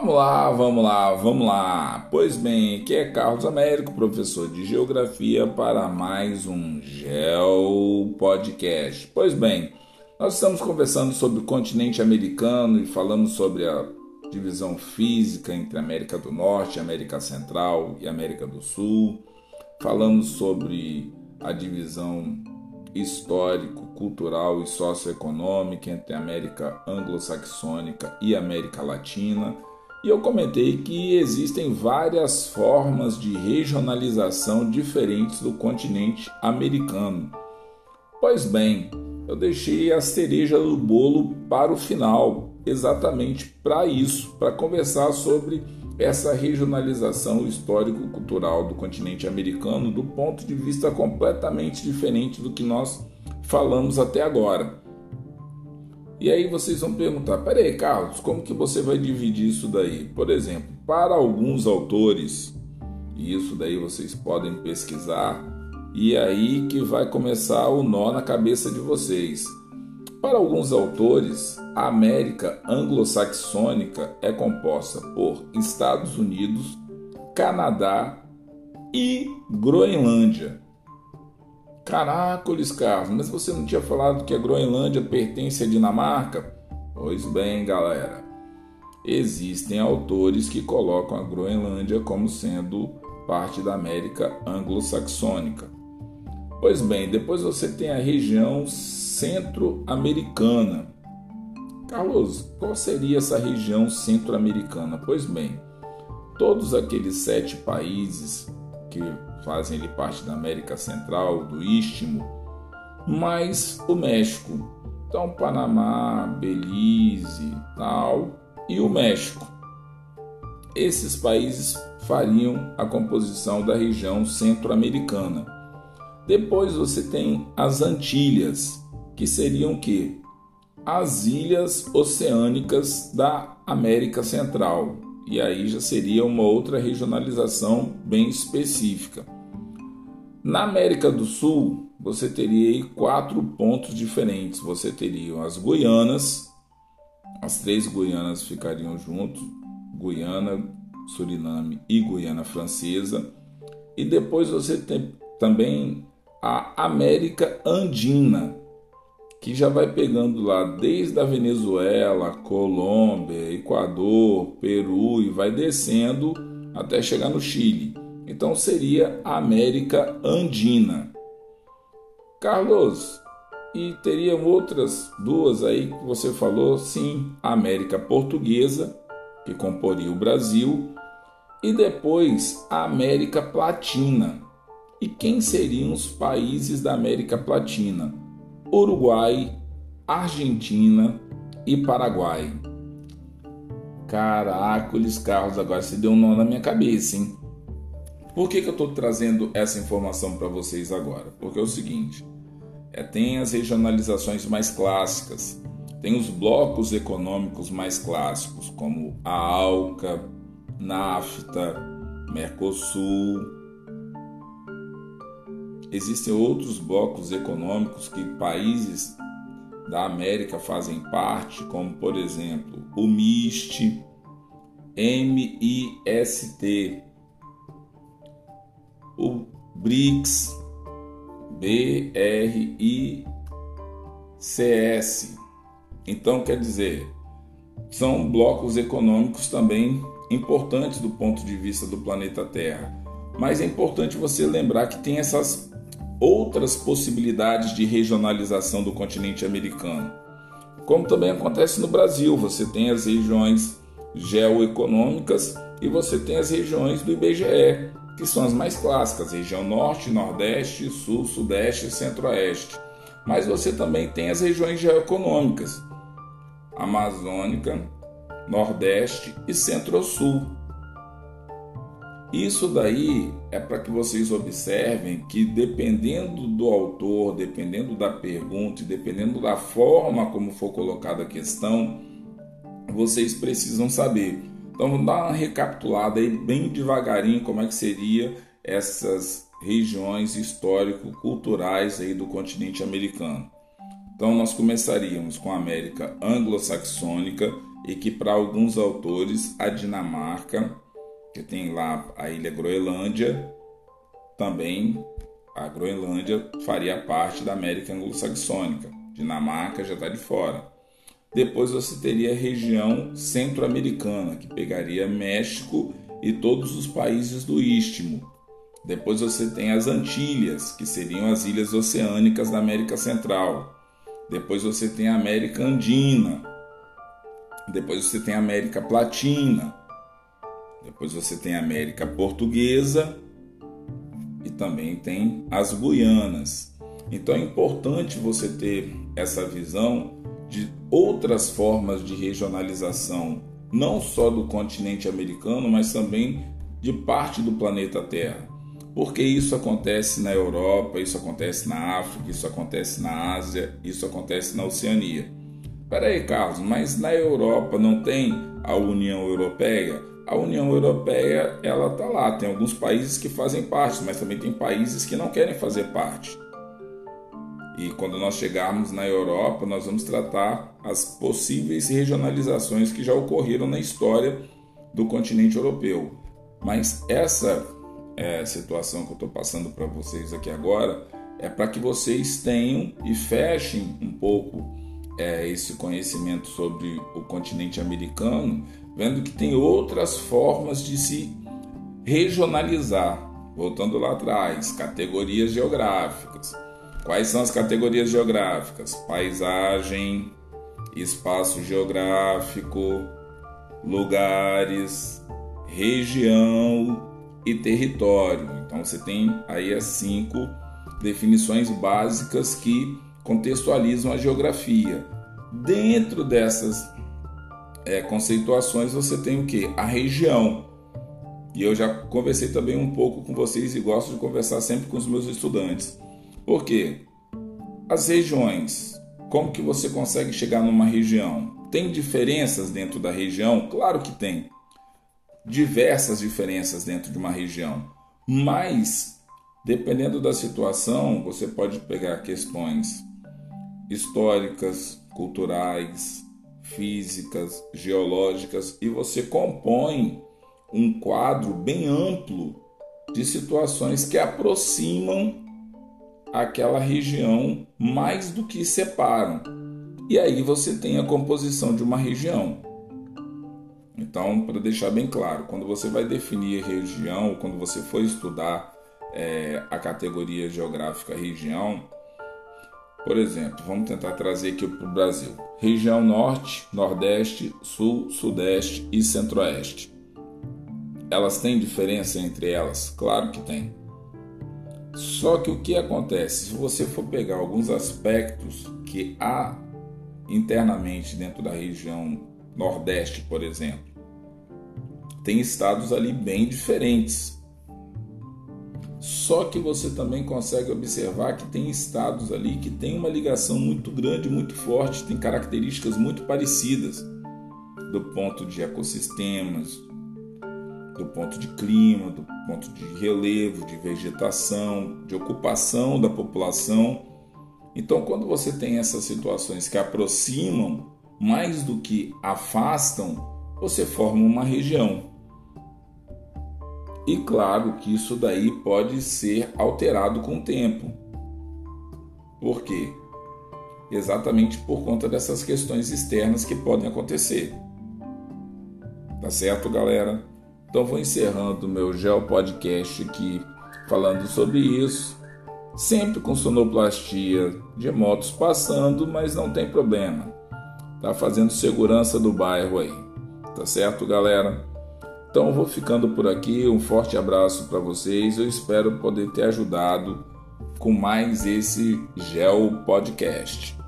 Vamos lá, vamos lá, vamos lá. Pois bem, aqui é Carlos Américo, professor de Geografia, para mais um Geo Podcast. Pois bem, nós estamos conversando sobre o continente americano e falamos sobre a divisão física entre América do Norte, América Central e América do Sul. Falamos sobre a divisão histórico, cultural e socioeconômica entre América anglo-saxônica e América Latina e eu comentei que existem várias formas de regionalização diferentes do continente americano. Pois bem, eu deixei a cereja do bolo para o final, exatamente para isso, para conversar sobre essa regionalização histórico-cultural do continente americano do ponto de vista completamente diferente do que nós falamos até agora. E aí vocês vão perguntar: peraí, Carlos, como que você vai dividir isso daí? Por exemplo, para alguns autores, e isso daí vocês podem pesquisar, e é aí que vai começar o nó na cabeça de vocês. Para alguns autores, a América anglo-saxônica é composta por Estados Unidos, Canadá e Groenlândia. Caracoles, Carlos, mas você não tinha falado que a Groenlândia pertence à Dinamarca? Pois bem, galera. Existem autores que colocam a Groenlândia como sendo parte da América anglo-saxônica. Pois bem, depois você tem a região centro-americana. Carlos, qual seria essa região centro-americana? Pois bem, todos aqueles sete países que fazem ali parte da América Central, do Istmo, mais o México. Então, Panamá, Belize, tal, e o México. Esses países fariam a composição da região centro-americana. Depois você tem as Antilhas, que seriam que as ilhas oceânicas da América Central, e aí já seria uma outra regionalização bem específica. Na América do Sul, você teria quatro pontos diferentes. Você teria as Guianas, as três Guianas ficariam juntos, Guiana, Suriname e Guiana Francesa. E depois você tem também a América Andina, que já vai pegando lá desde a Venezuela, Colômbia, Equador, Peru e vai descendo até chegar no Chile. Então seria a América Andina. Carlos, e teriam outras duas aí que você falou? Sim, a América Portuguesa, que comporia o Brasil, e depois a América Platina. E quem seriam os países da América Platina? Uruguai, Argentina e Paraguai. Caracoles, Carlos, agora se deu um nó na minha cabeça, hein? Por que, que eu estou trazendo essa informação para vocês agora? Porque é o seguinte: é, tem as regionalizações mais clássicas, tem os blocos econômicos mais clássicos, como a ALCA, NAFTA, Mercosul, Existem outros blocos econômicos que países da América fazem parte, como por exemplo o MIST, MIST, o BRICS, BRICS. Então, quer dizer, são blocos econômicos também importantes do ponto de vista do planeta Terra. Mas é importante você lembrar que tem essas outras possibilidades de regionalização do continente americano. Como também acontece no Brasil, você tem as regiões geoeconômicas e você tem as regiões do IBGE, que são as mais clássicas, região norte, nordeste, sul, sudeste e centro-oeste. Mas você também tem as regiões geoeconômicas, amazônica, nordeste e centro-sul. Isso daí é para que vocês observem que dependendo do autor, dependendo da pergunta dependendo da forma como for colocada a questão, vocês precisam saber. Então vamos dar uma recapitulada aí bem devagarinho como é que seria essas regiões histórico-culturais aí do continente americano. Então nós começaríamos com a América anglo-saxônica, e que para alguns autores a Dinamarca, que tem lá a ilha Groenlândia, também a Groenlândia faria parte da América Anglo-Saxônica. Dinamarca já está de fora. Depois você teria a região centro-americana, que pegaria México e todos os países do Istmo. Depois você tem as Antilhas, que seriam as ilhas oceânicas da América Central. Depois você tem a América Andina. Depois você tem a América Platina. Depois você tem a América Portuguesa e também tem as Guianas. Então é importante você ter essa visão de outras formas de regionalização, não só do continente americano, mas também de parte do planeta Terra. Porque isso acontece na Europa, isso acontece na África, isso acontece na Ásia, isso acontece na Oceania. Peraí, Carlos, mas na Europa não tem a União Europeia? A União Europeia, ela tá lá, tem alguns países que fazem parte, mas também tem países que não querem fazer parte. E quando nós chegarmos na Europa, nós vamos tratar as possíveis regionalizações que já ocorreram na história do continente europeu. Mas essa é, situação que eu estou passando para vocês aqui agora é para que vocês tenham e fechem um pouco é, esse conhecimento sobre o continente americano, vendo que tem outras formas de se regionalizar. Voltando lá atrás, categorias geográficas. Quais são as categorias geográficas? Paisagem, espaço geográfico, lugares, região e território. Então você tem aí as cinco definições básicas que contextualizam a geografia. Dentro dessas é, conceituações você tem o que? A região. E eu já conversei também um pouco com vocês e gosto de conversar sempre com os meus estudantes. Por quê? As regiões. Como que você consegue chegar numa região? Tem diferenças dentro da região? Claro que tem. Diversas diferenças dentro de uma região. Mas, dependendo da situação, você pode pegar questões históricas, culturais, físicas, geológicas e você compõe um quadro bem amplo de situações que aproximam aquela região mais do que separam. E aí você tem a composição de uma região. Então, para deixar bem claro, quando você vai definir região, quando você for estudar é, a categoria geográfica região, por exemplo, vamos tentar trazer aqui para o Brasil: região Norte, Nordeste, Sul, Sudeste e Centro-Oeste. Elas têm diferença entre elas? Claro que tem. Só que o que acontece? Se você for pegar alguns aspectos que há internamente dentro da região Nordeste, por exemplo, tem estados ali bem diferentes. Só que você também consegue observar que tem estados ali que tem uma ligação muito grande, muito forte, tem características muito parecidas do ponto de ecossistemas, do ponto de clima, do ponto de relevo, de vegetação, de ocupação da população. Então, quando você tem essas situações que aproximam mais do que afastam, você forma uma região. E claro que isso daí pode ser alterado com o tempo. Por quê? Exatamente por conta dessas questões externas que podem acontecer. Tá certo, galera? Então vou encerrando o meu Geo Podcast aqui falando sobre isso. Sempre com sonoplastia de motos passando, mas não tem problema. Tá fazendo segurança do bairro aí. Tá certo, galera? Então vou ficando por aqui. Um forte abraço para vocês. Eu espero poder ter ajudado com mais esse Geo Podcast.